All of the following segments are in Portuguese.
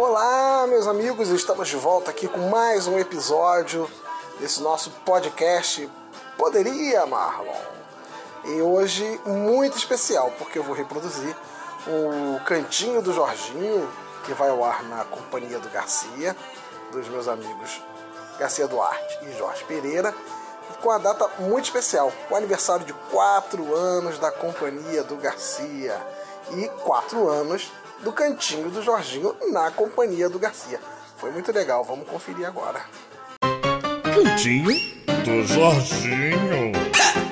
Olá, meus amigos, estamos de volta aqui com mais um episódio desse nosso podcast Poderia, Marlon. E hoje muito especial, porque eu vou reproduzir o Cantinho do Jorginho, que vai ao ar na companhia do Garcia, dos meus amigos Garcia Duarte e Jorge Pereira, com a data muito especial, o aniversário de 4 anos da companhia do Garcia e 4 anos do Cantinho do Jorginho na companhia do Garcia. Foi muito legal, vamos conferir agora. Cantinho do Jorginho.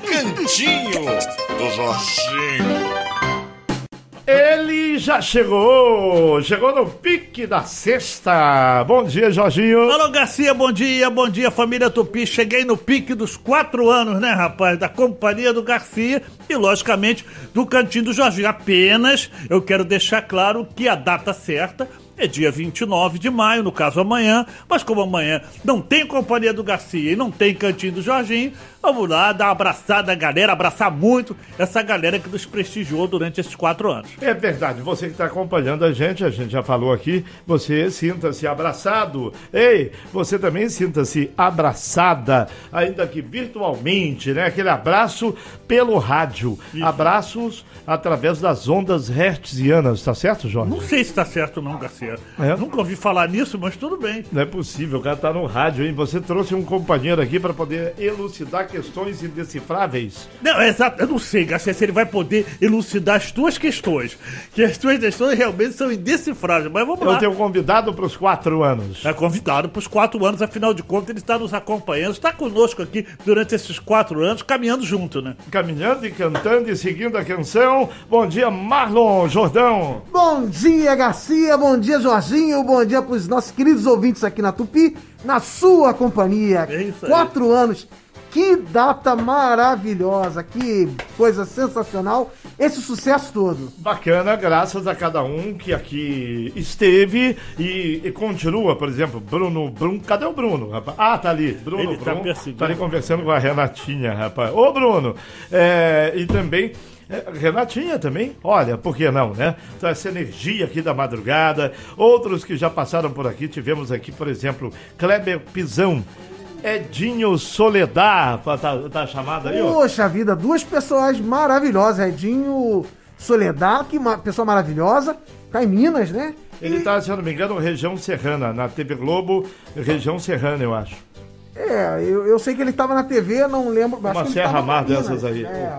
Cantinho do Jorginho. Ele já chegou! Chegou no pique da sexta! Bom dia, Jorginho! Alô, Garcia, bom dia, bom dia, família Tupi. Cheguei no pique dos quatro anos, né, rapaz? Da companhia do Garcia e, logicamente, do cantinho do Jorginho. Apenas eu quero deixar claro que a data certa é dia 29 de maio, no caso amanhã, mas como amanhã não tem companhia do Garcia e não tem cantinho do Jorginho, vamos lá dar uma abraçada na galera, abraçar muito essa galera que nos prestigiou durante esses quatro anos. É verdade, você que está acompanhando a gente, a gente já falou aqui, você sinta-se abraçado. Ei, você também sinta-se abraçada, ainda que virtualmente, né? Aquele abraço pelo rádio. Isso. Abraços através das ondas hertzianas, tá certo, Jorge? Não sei se tá certo não, Garcia. É? Nunca ouvi falar nisso, mas tudo bem. Não é possível, o cara tá no rádio, hein? Você trouxe um companheiro aqui para poder elucidar questões indecifráveis? Não, é exato. Eu não sei, Garcia, se ele vai poder elucidar as tuas questões. Que as tuas questões realmente são indecifráveis. Mas vamos Eu lá. Eu tenho convidado para os quatro anos. É convidado para os quatro anos, afinal de contas, ele está nos acompanhando, está conosco aqui durante esses quatro anos, caminhando junto, né? Caminhando e cantando e seguindo a canção. Bom dia, Marlon Jordão. Bom dia, Garcia. Bom dia, Jorginho. Bom dia para os nossos queridos ouvintes aqui na Tupi, na sua companhia. É isso aí. Quatro anos que data maravilhosa, que coisa sensacional, esse sucesso todo. Bacana, graças a cada um que aqui esteve e, e continua, por exemplo, Bruno, Bruno, cadê o Bruno, rapaz? Ah, tá ali, Bruno, Ele Bruno, tá, tá ali conversando com a Renatinha, rapaz. Ô, Bruno, é, e também... É, Renatinha também, olha, por que não, né? Então, essa energia aqui da madrugada. Outros que já passaram por aqui, tivemos aqui, por exemplo, Kleber Pisão, Edinho Soledad, tá, tá chamado aí? Poxa vida, duas pessoas maravilhosas. Edinho Soledad, que uma pessoa maravilhosa, tá em Minas, né? Ele e... tá, se eu não me engano, região serrana, na TV Globo, região serrana, eu acho. É, eu, eu sei que ele estava na TV, não lembro. Uma Serra Mar dessas aí. É.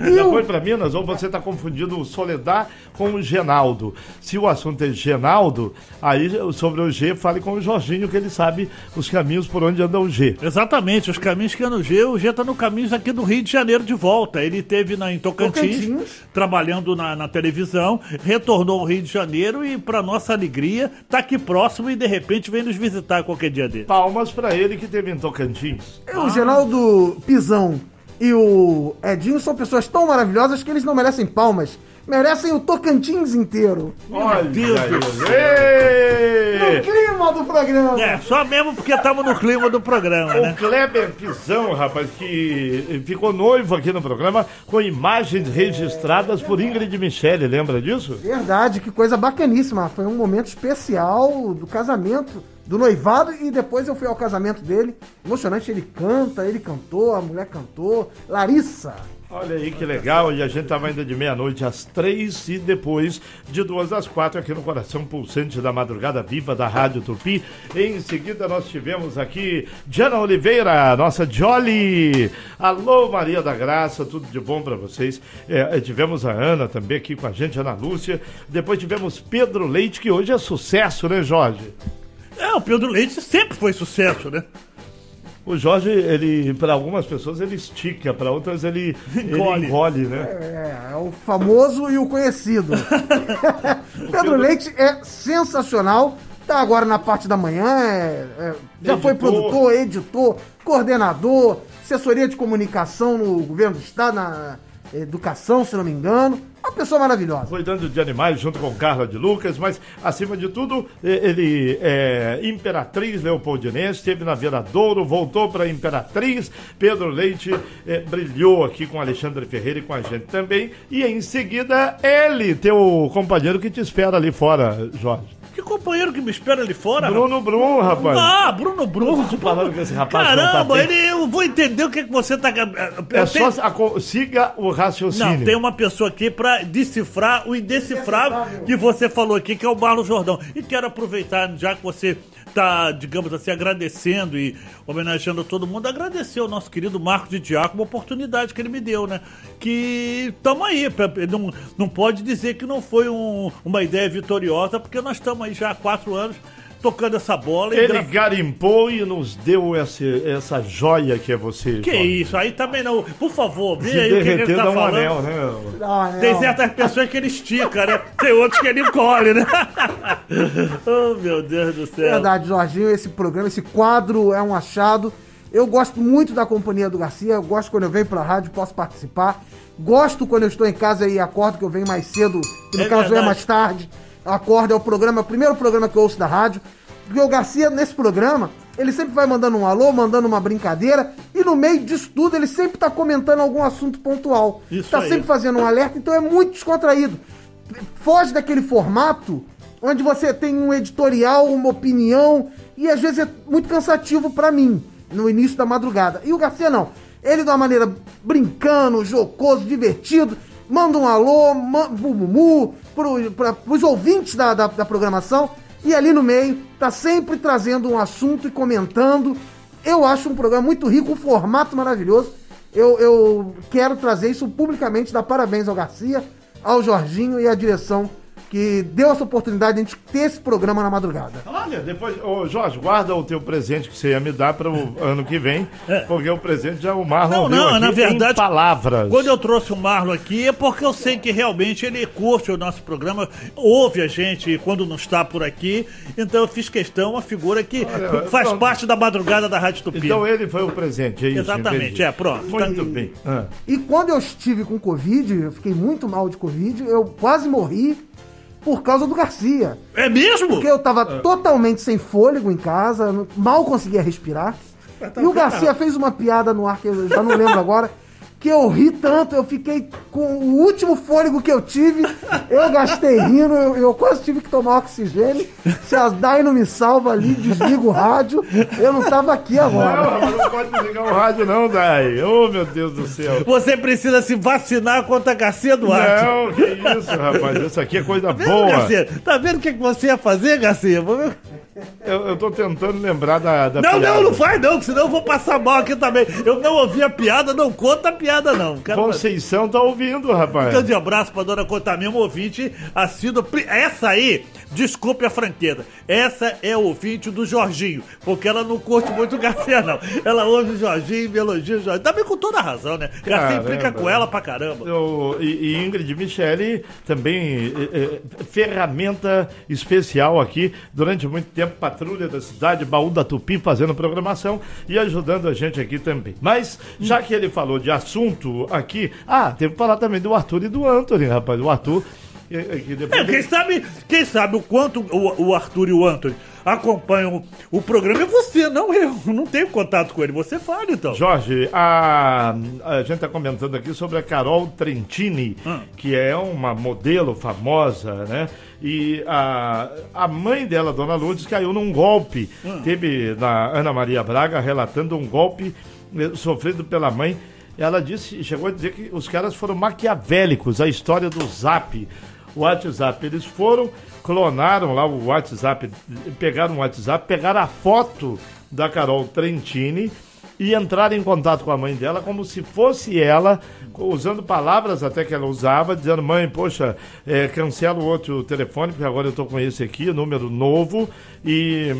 Já foi para Minas ou você está confundindo o Soledad com o Genaldo? Se o assunto é Genaldo, aí sobre o G, fale com o Jorginho, que ele sabe os caminhos por onde anda o G. Exatamente, os caminhos que andam o G. O G está no caminho aqui do Rio de Janeiro de volta. Ele teve na, em Tocantins, Tocantins. trabalhando na, na, televisão, retornou ao Rio de Janeiro e, para nossa alegria, está aqui próximo e de repente vem nos visitar qualquer dia dele. Palmas para ele que teve em Tocantins. É, o Geraldo Pisão e o Edinho são pessoas tão maravilhosas que eles não merecem palmas. Merecem o Tocantins inteiro. Olha Deus do céu! No clima do programa. É, só mesmo porque estamos no clima do programa, o né? O Kleber Pisão, rapaz, que ficou noivo aqui no programa com imagens registradas por Ingrid Michele, lembra disso? Verdade, que coisa bacaníssima. Foi um momento especial do casamento do noivado e depois eu fui ao casamento dele. Emocionante, ele canta, ele cantou, a mulher cantou. Larissa. Olha aí que legal, e a gente estava ainda de meia-noite às três e depois de duas às quatro aqui no Coração Pulsante da Madrugada Viva da Rádio Tupi. Em seguida nós tivemos aqui Diana Oliveira, nossa Jolly. Alô Maria da Graça, tudo de bom para vocês. É, tivemos a Ana também aqui com a gente, Ana Lúcia. Depois tivemos Pedro Leite, que hoje é sucesso, né Jorge? É, o Pedro Leite sempre foi sucesso, né? O Jorge, ele, para algumas pessoas, ele estica, para outras ele engole, ele engole né? É, é, o famoso e o conhecido. o Pedro Leite é sensacional. Tá agora na parte da manhã, é, é, já editor. foi produtor, editor, coordenador, assessoria de comunicação no governo do estado, na educação, se não me engano. Uma pessoa maravilhosa. Cuidando de animais junto com Carla de Lucas, mas acima de tudo, ele é Imperatriz Leopoldinense, esteve na Viradouro, voltou para Imperatriz. Pedro Leite é, brilhou aqui com Alexandre Ferreira e com a gente também. E em seguida, ele, teu companheiro que te espera ali fora, Jorge. Que companheiro que me espera ali fora. Bruno Brum, rapaz. Ah, Bruno Bruno. falando que esse rapaz tá Caramba, bem. ele, eu vou entender o que, que você tá. É eu só tenho- aco- siga o raciocínio. Não, tem uma pessoa aqui pra decifrar o indecifrável que você falou aqui, que é o Marlon Jordão. E quero aproveitar, já que você tá, digamos assim, agradecendo e homenageando todo mundo, agradecer ao nosso querido Marco de Diácono a oportunidade que ele me deu, né? Que tamo aí, não, não pode dizer que não foi um- uma ideia vitoriosa, porque nós estamos aí já há quatro anos tocando essa bola e Ele gra- garimpou e nos deu esse- essa joia que é você. Que Jorge. isso, aí também não. Por favor, vê Se aí o que, ele derreter, tá dá um falando. anel, né? Não. Tem certas pessoas que ele estica, né? Tem outros que ele encolhe, né? oh, meu Deus do céu. Verdade, Jorginho, esse programa, esse quadro é um achado. Eu gosto muito da companhia do Garcia, eu gosto quando eu venho pra rádio, posso participar. Gosto quando eu estou em casa e acordo, que eu venho mais cedo, que no É caso é verdade. mais tarde. Acordo, é o programa, é o primeiro programa que eu ouço da rádio. Porque o Garcia, nesse programa, ele sempre vai mandando um alô, mandando uma brincadeira, e no meio disso tudo, ele sempre tá comentando algum assunto pontual. Isso tá aí. sempre fazendo um alerta, então é muito descontraído. Foge daquele formato onde você tem um editorial, uma opinião, e às vezes é muito cansativo pra mim, no início da madrugada. E o Garcia não. Ele, de uma maneira brincando, jocoso, divertido, manda um alô, pro Mumu, pro, pra, ouvintes da, da, da programação, e ali no meio tá sempre trazendo um assunto e comentando. Eu acho um programa muito rico, um formato maravilhoso. Eu, eu quero trazer isso publicamente, dar parabéns ao Garcia, ao Jorginho e à direção que deu essa oportunidade de a gente ter esse programa na madrugada. Olha, depois, ô Jorge, guarda o teu presente que você ia me dar para o ano que vem, porque o presente já o Marlon Não, não, aqui na verdade, em palavras. Quando eu trouxe o Marlon aqui é porque eu sei que realmente ele curte o nosso programa, ouve a gente quando não está por aqui. Então eu fiz questão, uma figura que Olha, faz então- parte da madrugada da Rádio Tupi. Então ele foi o presente, é isso? Exatamente, é, pronto. Muito bem. Ah. E quando eu estive com Covid, eu fiquei muito mal de Covid, eu quase morri por causa do Garcia. É mesmo? Porque eu tava totalmente sem fôlego em casa, mal conseguia respirar. E o Garcia fez uma piada no ar que eu já não lembro agora. Que eu ri tanto, eu fiquei com o último fôlego que eu tive, eu gastei rindo, eu, eu quase tive que tomar oxigênio. Se a Dai não me salva ali, desliga o rádio, eu não tava aqui agora. Não, rapaz, não pode desligar o rádio não, Dai. Oh, meu Deus do céu. Você precisa se vacinar contra a Garcia Duarte. Não, que isso, rapaz. Isso aqui é coisa Viu, boa. Garcia? Tá vendo o que que você ia fazer, Garcia? Vamos- Eu, eu tô tentando lembrar da, da Não, piada. não, não faz não, senão eu vou passar mal aqui também. Eu não ouvi a piada, não conta a piada não. Quero Conceição tá ouvindo, rapaz. Grande abraço pra dona Contamina, um ouvinte assíduo. Pri- Essa aí, desculpe a franqueza, essa é o ouvinte do Jorginho, porque ela não curte muito o Garcia, não. Ela ouve o Jorginho, me elogia o Jorginho. Também com toda a razão, né? Garcia implica com ela pra caramba. Eu- e, e Ingrid Michele também é, é, ferramenta especial aqui durante muito tempo patrulha da cidade baú da Tupi fazendo programação e ajudando a gente aqui também mas já que ele falou de assunto aqui ah teve que falar também do Arthur e do Anthony rapaz o Arthur é, quem sabe, quem sabe o quanto o, o Arthur e o Anthony acompanham o programa é você, não eu. Não tenho contato com ele. Você fala, então. Jorge, a, a gente está comentando aqui sobre a Carol Trentini, Hum. que é uma modelo famosa, né? E a, a mãe dela, Dona Lourdes, caiu num golpe. Hum. Teve na Ana Maria Braga relatando um golpe eh, sofrido pela mãe. Ela disse, chegou a dizer que os caras foram maquiavélicos, a história do Zap, o WhatsApp. Eles foram, clonaram lá o WhatsApp, pegaram o WhatsApp, pegaram a foto da Carol Trentini e entraram em contato com a mãe dela como se fosse ela, usando palavras até que ela usava, dizendo, mãe, poxa, é, cancela o outro telefone, porque agora eu estou com esse aqui, número novo, e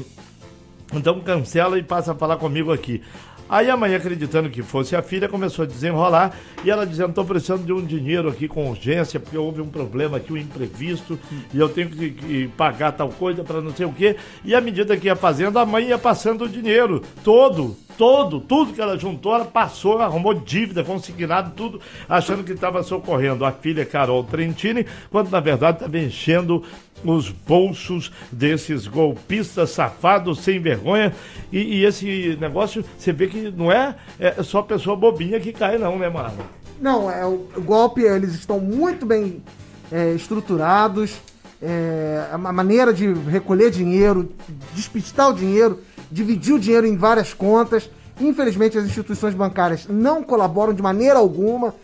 então cancela e passa a falar comigo aqui. Aí a mãe, acreditando que fosse a filha, começou a desenrolar e ela dizendo: estou precisando de um dinheiro aqui com urgência, porque houve um problema aqui, um imprevisto, e eu tenho que, que pagar tal coisa para não sei o quê. E à medida que ia fazendo, a mãe ia passando o dinheiro todo, todo, tudo que ela juntou, ela passou, arrumou dívida, consignado, tudo, achando que estava socorrendo a filha Carol Trentini, quando na verdade estava enchendo os bolsos desses golpistas safados, sem vergonha. E, e esse negócio, você vê que não é, é só pessoa bobinha que cai, não, né, Marlon? Não, é o, o golpe, eles estão muito bem é, estruturados. é, a maneira de recolher dinheiro, despistar o dinheiro, dividir o dinheiro em várias contas. Infelizmente, as instituições bancárias não colaboram de maneira alguma.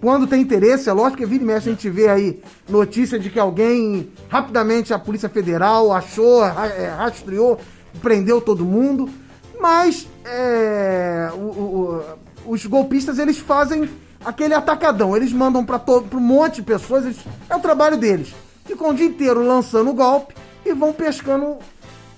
Quando tem interesse, é lógico que vira e mexe a gente vê aí notícia de que alguém, rapidamente a Polícia Federal achou, é, rastreou, prendeu todo mundo. Mas é, o, o, os golpistas eles fazem aquele atacadão. Eles mandam para um monte de pessoas, eles, é o trabalho deles. Ficam o dia inteiro lançando golpe e vão pescando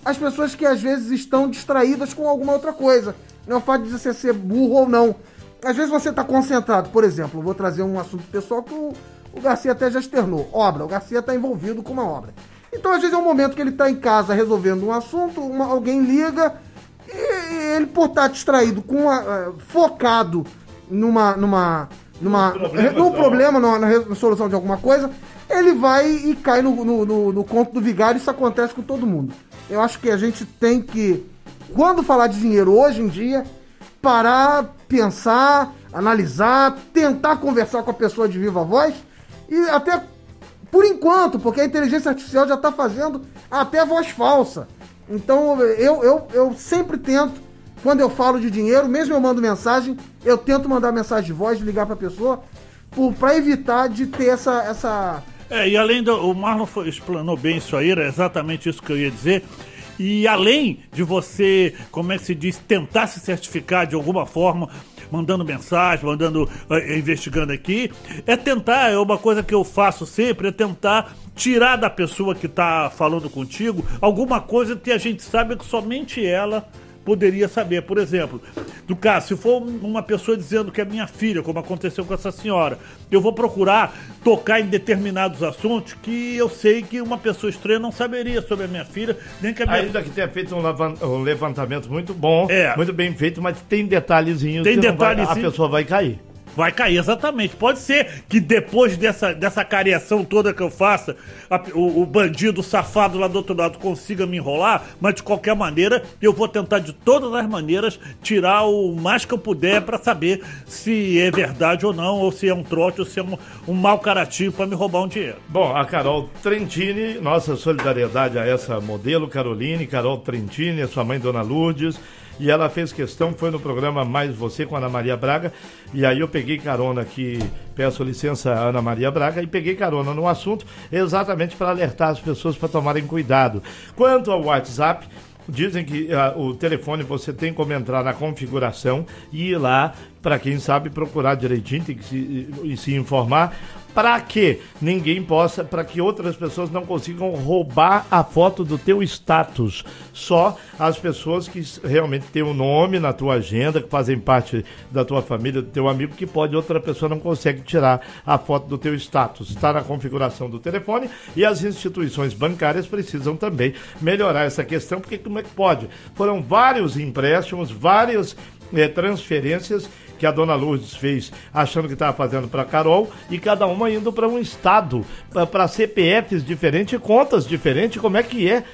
as pessoas que às vezes estão distraídas com alguma outra coisa. Não é o fato de você ser burro ou não. Às vezes você está concentrado, por exemplo, vou trazer um assunto pessoal que o, o Garcia até já externou. Obra, o Garcia está envolvido com uma obra. Então, às vezes, é um momento que ele está em casa resolvendo um assunto, uma, alguém liga, ele, por estar tá distraído, com a, focado numa. numa numa, num problema, numa, na solução de alguma coisa, ele vai e cai no, no, no, no conto do vigário. Isso acontece com todo mundo. Eu acho que a gente tem que, quando falar de dinheiro hoje em dia, parar, pensar, analisar, tentar conversar com a pessoa de viva voz e até por enquanto, porque a inteligência artificial já está fazendo até voz falsa. Então eu, eu, eu sempre tento, quando eu falo de dinheiro, mesmo eu mando mensagem, eu tento mandar mensagem de voz, ligar para a pessoa, para evitar de ter essa, essa. É, e além do. O Marlon foi, explanou bem isso aí, era exatamente isso que eu ia dizer. E além de você, como é que se diz, tentar se certificar de alguma forma, mandando mensagem, mandando, uh, investigando aqui, é tentar, é uma coisa que eu faço sempre, é tentar tirar da pessoa que está falando contigo alguma coisa que a gente sabe que somente ela poderia saber. Por exemplo, do caso, se for uma pessoa dizendo que é minha filha, como aconteceu com essa senhora, eu vou procurar tocar em determinados assuntos que eu sei que uma pessoa estranha não saberia sobre a minha filha, nem que a minha... Ainda que tenha feito um levantamento muito bom, é. muito bem feito, mas tem detalhezinhos tem que detalhezinho... vai, a pessoa vai cair. Vai cair, exatamente. Pode ser que depois dessa, dessa cariação toda que eu faça, a, o, o, bandido safado lá do outro lado consiga me enrolar, mas de qualquer maneira, eu vou tentar de todas as maneiras tirar o mais que eu puder para saber se é verdade ou não, ou se é um trote, ou se é um, um mau caratinho para me roubar um dinheiro. Bom, a Carol Trentini, nossa solidariedade a essa modelo, Caroline, Carol Trentini, a sua mãe, Dona Lourdes e ela fez questão, foi no programa Mais Você com a Ana Maria Braga, e aí eu peguei carona aqui, peço licença a Ana Maria Braga, e peguei carona no assunto exatamente para alertar as pessoas para tomarem cuidado. Quanto ao WhatsApp, Dizem que uh, o telefone você tem como entrar na configuração e ir lá, para quem sabe, procurar direitinho tem que se, e se informar para que ninguém possa, para que outras pessoas não consigam roubar a foto do teu status. Só as pessoas que realmente têm o um nome na tua agenda, que fazem parte da tua família, do teu amigo, que pode outra pessoa não consegue tirar a foto do teu status. Está na configuração do telefone e as instituições bancárias precisam também melhorar essa questão, porque como é que pode? Foram vários empréstimos, várias é, transferências que a dona Lourdes fez achando que estava fazendo para Carol e cada uma indo para um estado, para CPFs diferentes contas diferentes. Como é que é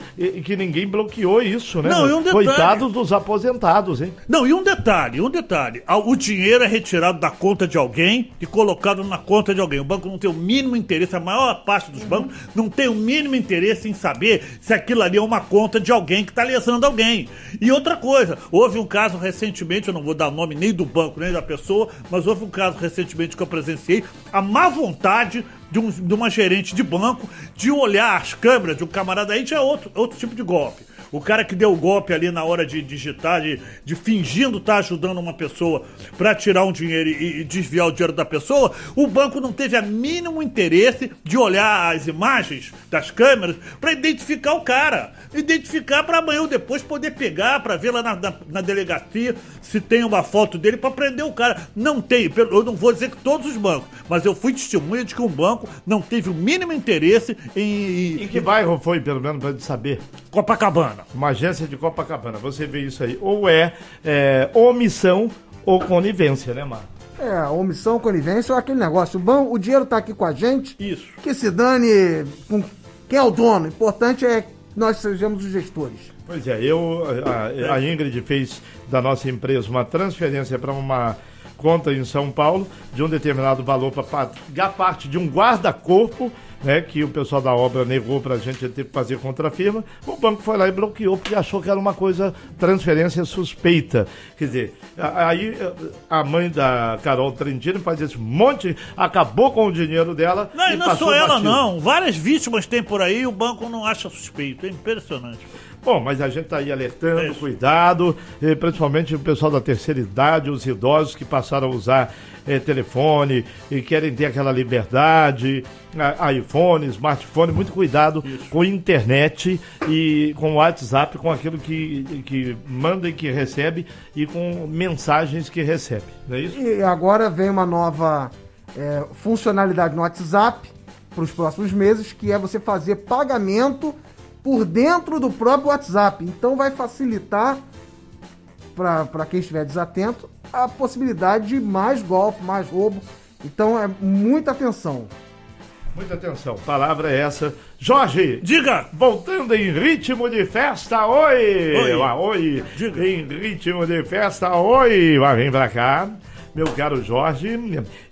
que ninguém bloqueou isso, né? Não, e um detalhe... Coitados dos aposentados, hein? Não, e um detalhe, um detalhe. O dinheiro é retirado da conta de alguém e colocado na conta de alguém. O banco não tem o mínimo interesse, a maior parte dos bancos não tem o mínimo interesse em saber se aquilo ali é uma conta de alguém que está lesando alguém. E outra coisa, houve um caso recentemente, eu não vou dar nome nem do banco, nem da pessoa, mas houve um caso recentemente que eu presenciei, a má vontade de, um, de uma gerente de banco de olhar as câmeras de um camarada aí já é outro, outro tipo de golpe. O cara que deu o golpe ali na hora de digitar, de, de fingindo estar tá ajudando uma pessoa para tirar um dinheiro e, e, desviar o dinheiro da pessoa, o banco não teve a mínimo interesse de olhar as imagens das câmeras para identificar o cara. Identificar para amanhã ou depois poder pegar, para ver lá na, na, na, delegacia se tem uma foto dele para prender o cara. Não tem, eu não vou dizer que todos os bancos, mas eu fui testemunha de que um banco não teve o mínimo interesse em. Em que bairro foi, pelo menos, para saber? Copacabana. Uma agência de Copacabana. Você vê isso aí. Ou é, é omissão ou conivência, né, Marco? É, omissão, conivência é aquele negócio. Bom, o dinheiro tá aqui com a gente. Isso. Que se dane com quem é o dono. O importante é que nós sejamos os gestores. Pois é, eu, a, a Ingrid fez da nossa empresa uma transferência para uma conta em São Paulo de um determinado valor para pagar parte de um guarda-corpo né, que o pessoal da obra negou para a gente ter que fazer contra a firma, o banco foi lá e bloqueou porque achou que era uma coisa, transferência suspeita. Quer dizer, aí a mãe da Carol Trentino faz esse monte, acabou com o dinheiro dela. Não, e não só ela batido. não, várias vítimas tem por aí e o banco não acha suspeito, é impressionante. Bom, mas a gente está aí alertando, é cuidado, principalmente o pessoal da terceira idade, os idosos que passaram a usar é, telefone e querem ter aquela liberdade, iPhone, smartphone, muito cuidado Isso. com internet e com o WhatsApp, com aquilo que, que manda e que recebe e com mensagens que recebe, não é isso? E agora vem uma nova é, funcionalidade no WhatsApp para os próximos meses, que é você fazer pagamento por dentro do próprio WhatsApp. Então vai facilitar para quem estiver desatento a possibilidade de mais golpe, mais roubo. Então é muita atenção. Muita atenção. Palavra é essa. Jorge! Diga! Voltando em ritmo de festa, oi! Oi! oi. Diga. Em ritmo de festa, oi! Vai, vem pra cá meu caro Jorge,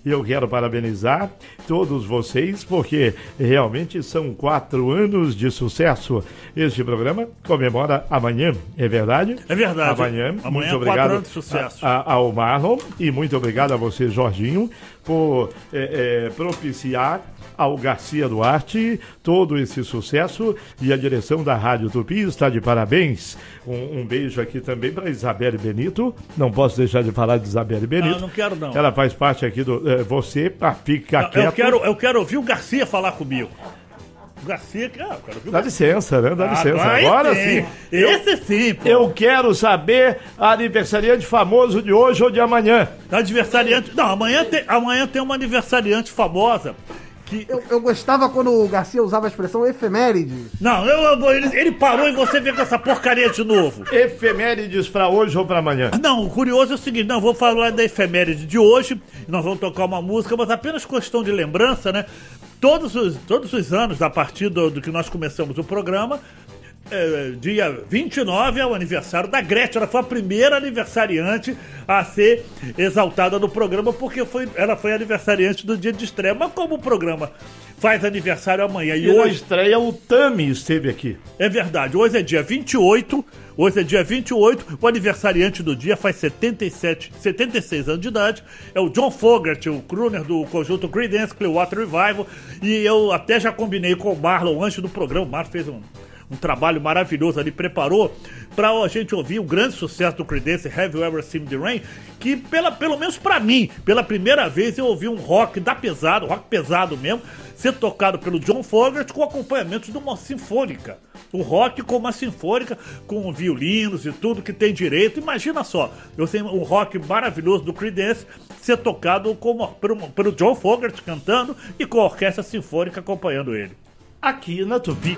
eu quero parabenizar todos vocês, porque realmente são quatro anos de sucesso. Este programa comemora amanhã, é verdade? É verdade. Amanhã, amanhã muito obrigado anos de sucesso. A, a, ao Marlon e muito obrigado a você, Jorginho, por é, é, propiciar ao Garcia Duarte todo esse sucesso e a direção da Rádio Tupi está de parabéns. Um, um beijo aqui também para Isabelle Benito. Não posso deixar de falar de Isabelle Benito. Não, não quero não. Ela faz parte aqui do. É, você, ah, fica não, quieto. Eu quero, eu quero ouvir o Garcia falar comigo. Garcia, ah, quero Dá licença, né? Dá ah, licença. Agora sim. sim. Esse sim, pô. Eu quero saber a aniversariante famoso de hoje ou de amanhã. Aniversariante. Não, amanhã tem, amanhã tem uma aniversariante famosa que... Eu, eu, gostava quando o Garcia usava a expressão efeméride. Não, eu, eu, ele, ele, parou e você veio com essa porcaria de novo. Efemérides pra hoje ou pra amanhã? Não, o curioso é o seguinte, não, vou falar da efeméride de hoje, nós vamos tocar uma música, mas apenas questão de lembrança, né? Todos os, todos os anos, a partir do, do que nós começamos o programa, é, dia 29 é o aniversário da Gretchen. Ela foi a primeira aniversariante a ser exaltada no programa, porque foi, ela foi aniversariante do dia de estreia. Mas como o programa faz aniversário amanhã e, e hoje. estreia, o Tami esteve aqui. É verdade, hoje é dia 28. Hoje é dia 28, o aniversariante do dia faz 77, 76 anos de idade. É o John Fogerty, o crooner do conjunto Creedence Clearwater Revival. E eu até já combinei com o Marlon antes do programa. O Marlon fez um um trabalho maravilhoso ali, preparou para a gente ouvir o grande sucesso do Creedence, Have You Ever Seen the Rain, que pela, pelo menos para mim, pela primeira vez eu ouvi um rock da pesado, rock pesado mesmo, ser tocado pelo John Fogerty com acompanhamento de uma sinfônica. O rock com uma sinfônica, com violinos e tudo que tem direito. Imagina só, eu sei um rock maravilhoso do Creedence ser tocado como, pelo, pelo John Fogerty cantando e com a orquestra sinfônica acompanhando ele. Aqui na Tupi.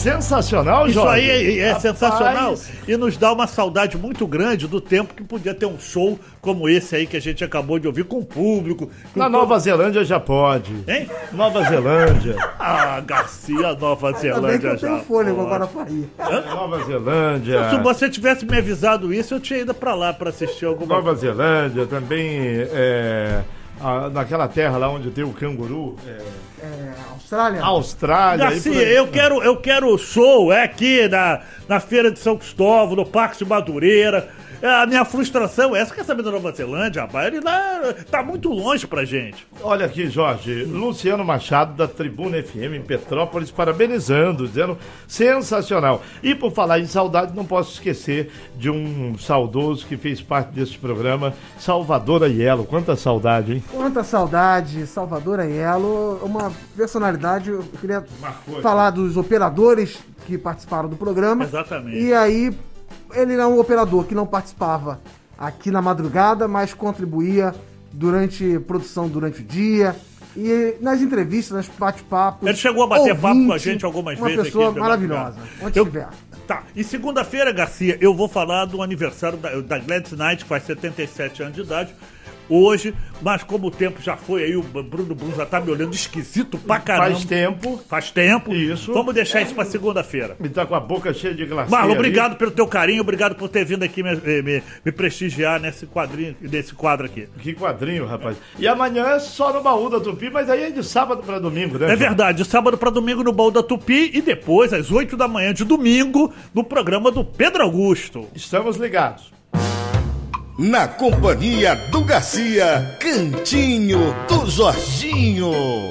Sensacional, Isso Jorge. aí é, é sensacional e nos dá uma saudade muito grande do tempo que podia ter um show como esse aí que a gente acabou de ouvir com o público. com Na todo- Nova Zelândia já pode. Hein? Nova Zelândia. Ah, Garcia, Nova Ainda bem que Zelândia eu já. tenho fôlego agora pra ir. Nova Zelândia. Se você tivesse me avisado isso, eu tinha ido pra lá pra assistir alguma Nova Zelândia também é, a- naquela terra lá onde tem o canguru. é, É, Austrália? Austrália. aí. eu quero, eu quero show, é aqui na, na Feira de São Cristóvão, no Parque de Madureira. É, A minha frustração é essa, quer saber da Nova Zelândia, rapaz? Ele lá tá muito longe pra gente. Olha aqui, Jorge. Luciano Machado, da Tribuna FM em Petrópolis, parabenizando, dizendo sensacional. E por falar em saudade, não posso esquecer de um saudoso que fez parte deste programa, Salvador Aiello. Quanta saudade, hein? Quanta saudade, Salvador Aiello, uma personalidade, eu queria falar dos operadores que participaram do programa. Exatamente. E aí, ele era um operador que não participava aqui na madrugada, mas contribuía durante produção durante o dia. E nas entrevistas, nos bate-papos. Ele chegou a bater papo com a ouvinte, gente algumas uma vezes pessoa aqui. maravilhosa. Onde Eu- estiver. Tá, e segunda-feira, Garcia, eu vou falar do aniversário da, da Gladys Knight, que faz 77 anos de idade. Hoje, mas como o tempo já foi aí, o Bruno Bruno já tá me olhando esquisito pra caramba. Faz tempo. Faz tempo. Isso. Vamos deixar isso pra segunda-feira. E tá com a boca cheia de glaciar. Marlon, obrigado pelo teu carinho, obrigado por ter vindo aqui me, me- me prestigiar nesse quadrinho, nesse quadro aqui. Que quadrinho, rapaz. E amanhã é só no baú da Tupi, mas aí é de sábado pra domingo, né? É verdade, sábado pra domingo no Baú da Tupi e depois, às 8 da manhã de domingo, no programa do Pedro Augusto. Estamos ligados. Na companhia do Garcia, Cantinho do Jorginho.